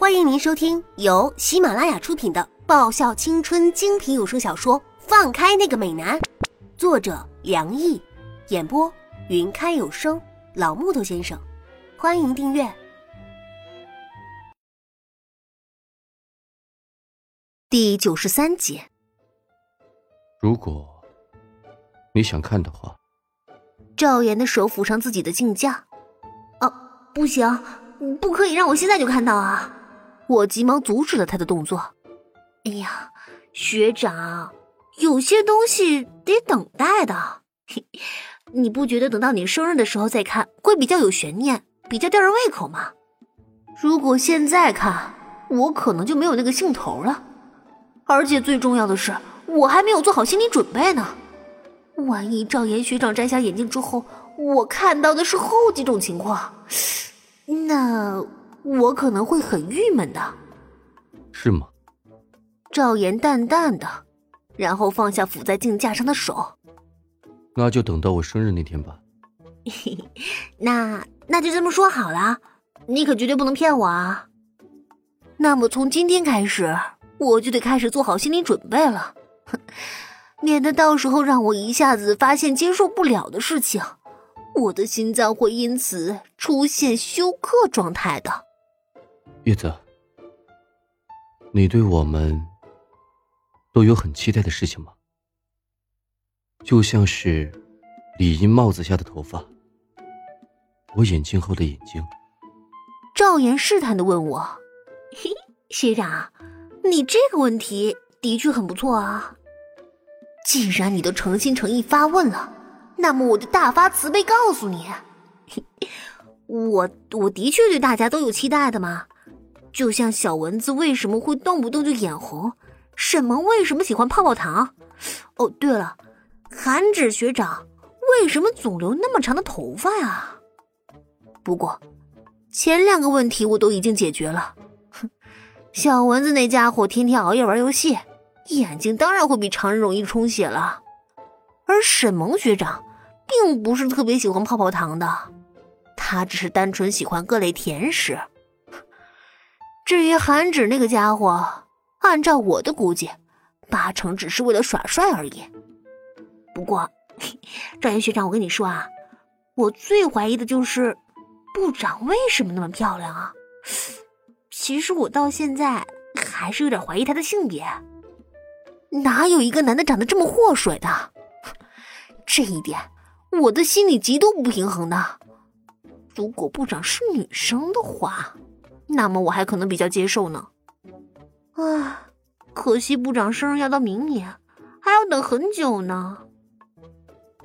欢迎您收听由喜马拉雅出品的爆笑青春精品有声小说《放开那个美男》，作者梁毅，演播云开有声老木头先生。欢迎订阅第九十三集。如果你想看的话，赵岩的手抚上自己的镜架。哦，不行，不可以让我现在就看到啊！我急忙阻止了他的动作。哎呀，学长，有些东西得等待的。你不觉得等到你生日的时候再看会比较有悬念，比较吊人胃口吗？如果现在看，我可能就没有那个兴头了。而且最重要的是，我还没有做好心理准备呢。万一赵岩学长摘下眼镜之后，我看到的是后几种情况，那我可能会很郁闷的。是吗？赵岩淡淡的，然后放下抚在镜架上的手。那就等到我生日那天吧。那那就这么说好了，你可绝对不能骗我啊。那么从今天开始，我就得开始做好心理准备了。哼。免得到时候让我一下子发现接受不了的事情，我的心脏会因此出现休克状态的。叶子，你对我们都有很期待的事情吗？就像是李英帽子下的头发，我眼镜后的眼睛。赵岩试探的问我：“嘿，学长，你这个问题的确很不错啊。”既然你都诚心诚意发问了，那么我就大发慈悲告诉你，我我的确对大家都有期待的嘛。就像小蚊子为什么会动不动就眼红，沈萌为什么喜欢泡泡糖？哦，对了，韩芷学长为什么总留那么长的头发呀？不过前两个问题我都已经解决了。哼，小蚊子那家伙天天熬夜玩游戏。眼睛当然会比常人容易充血了，而沈萌学长并不是特别喜欢泡泡糖的，他只是单纯喜欢各类甜食。至于韩芷那个家伙，按照我的估计，八成只是为了耍帅而已。不过，赵岩学长，我跟你说啊，我最怀疑的就是部长为什么那么漂亮啊？其实我到现在还是有点怀疑她的性别。哪有一个男的长得这么祸水的？这一点我的心里极度不平衡的。如果部长是女生的话，那么我还可能比较接受呢。啊，可惜部长生日要到明年，还要等很久呢。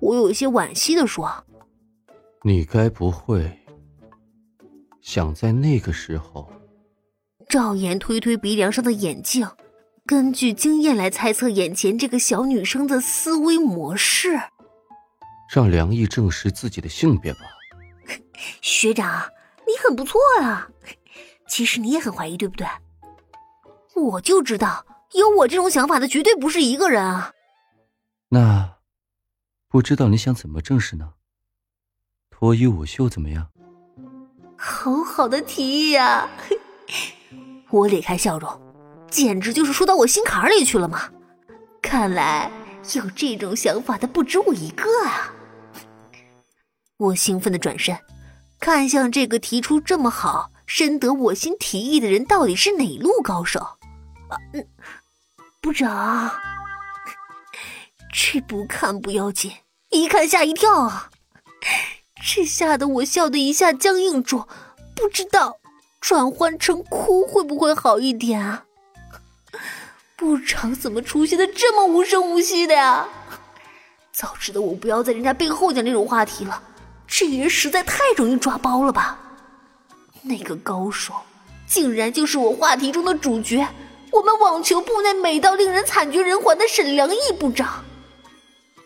我有一些惋惜的说：“你该不会想在那个时候？”赵岩推推鼻梁上的眼镜。根据经验来猜测眼前这个小女生的思维模式，让梁毅证实自己的性别吧。学长，你很不错啊。其实你也很怀疑，对不对？我就知道有我这种想法的绝对不是一个人啊。那不知道你想怎么证实呢？脱衣舞秀怎么样？好好的提议呀！我咧开笑容。简直就是说到我心坎里去了嘛！看来有这种想法的不止我一个啊！我兴奋的转身，看向这个提出这么好、深得我心提议的人，到底是哪路高手？啊，嗯，部长，这不看不要紧，一看吓一跳啊！这吓得我笑的一下僵硬住，不知道转换成哭会不会好一点啊？部长怎么出现的这么无声无息的呀？早知道我不要在人家背后讲这种话题了，这人实在太容易抓包了吧？那个高手竟然就是我话题中的主角，我们网球部那美到令人惨绝人寰的沈良义部长。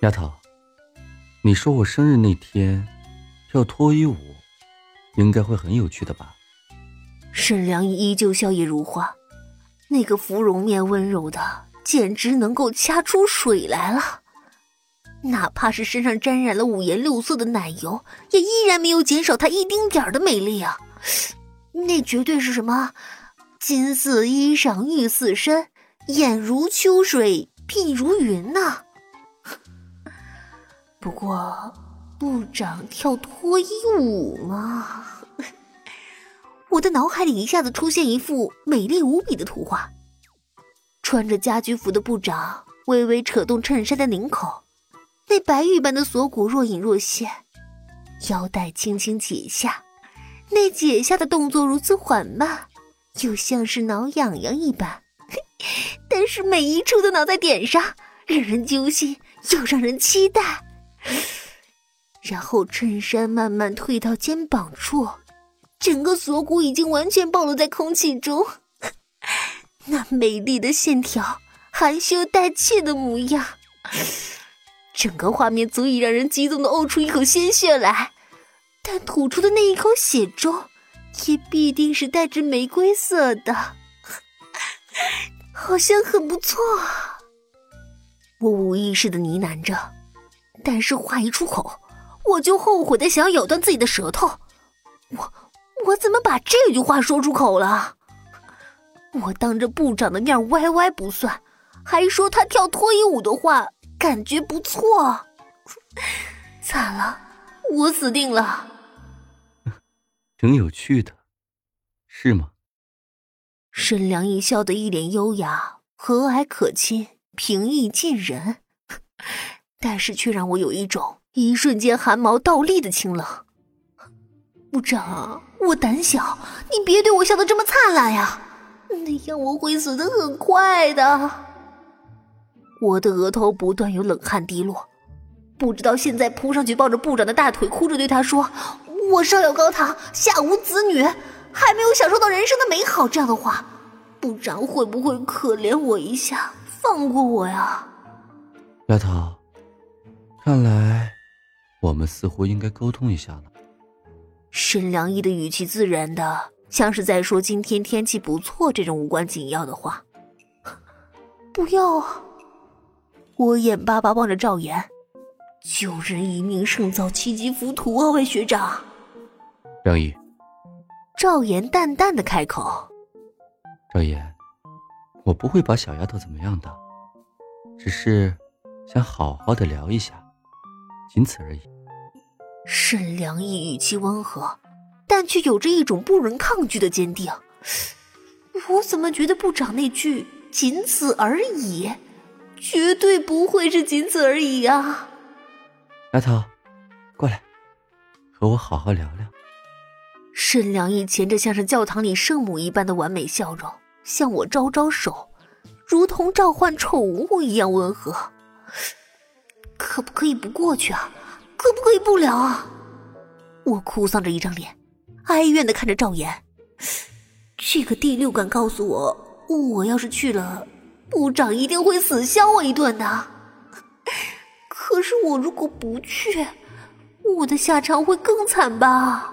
丫头，你说我生日那天跳脱衣舞，应该会很有趣的吧？沈良义依旧笑靥如花。那个芙蓉面温柔的，简直能够掐出水来了。哪怕是身上沾染了五颜六色的奶油，也依然没有减少她一丁点儿的美丽啊！那绝对是什么金似衣裳玉似身，眼如秋水，鬓如云呐。不过，部长跳脱衣舞嘛？我的脑海里一下子出现一幅美丽无比的图画：穿着家居服的部长微微扯动衬衫的领口，那白玉般的锁骨若隐若现，腰带轻轻解下，那解下的动作如此缓慢，又像是挠痒痒一般，但是每一处都挠在点上，让人揪心又让人期待。然后衬衫慢慢退到肩膀处。整个锁骨已经完全暴露在空气中，那美丽的线条，含羞带怯的模样，整个画面足以让人激动的呕出一口鲜血来。但吐出的那一口血中，也必定是带着玫瑰色的，好像很不错。我无意识的呢喃着，但是话一出口，我就后悔的想要咬断自己的舌头。我。我怎么把这句话说出口了？我当着部长的面歪歪不算，还说他跳脱衣舞的话感觉不错，惨了，我死定了。挺有趣的，是吗？沈良一笑得一脸优雅、和蔼可亲、平易近人，但是却让我有一种一瞬间汗毛倒立的清冷。部长，我胆小，你别对我笑得这么灿烂呀，那样我会死的很快的。我的额头不断有冷汗滴落，不知道现在扑上去抱着部长的大腿，哭着对他说：“我上有高堂，下无子女，还没有享受到人生的美好。”这样的话，部长会不会可怜我一下，放过我呀？丫头，看来我们似乎应该沟通一下了。沈良一的语气自然的，像是在说今天天气不错这种无关紧要的话。不要啊！我眼巴巴望着赵岩，救人一命胜造七级浮屠啊！魏学长，良一，赵岩淡淡的开口：“赵岩，我不会把小丫头怎么样的，只是想好好的聊一下，仅此而已。”沈良义语气温和，但却有着一种不容抗拒的坚定。我怎么觉得部长那句“仅此而已”，绝对不会是仅此而已啊！丫头，过来，和我好好聊聊。沈良义前着像是教堂里圣母一般的完美笑容，向我招招手，如同召唤宠物一样温和。可不可以不过去啊？可不可以不聊啊？我哭丧着一张脸，哀怨的看着赵岩。这个第六感告诉我，我要是去了，部长一定会死削我一顿的。可是我如果不去，我的下场会更惨吧？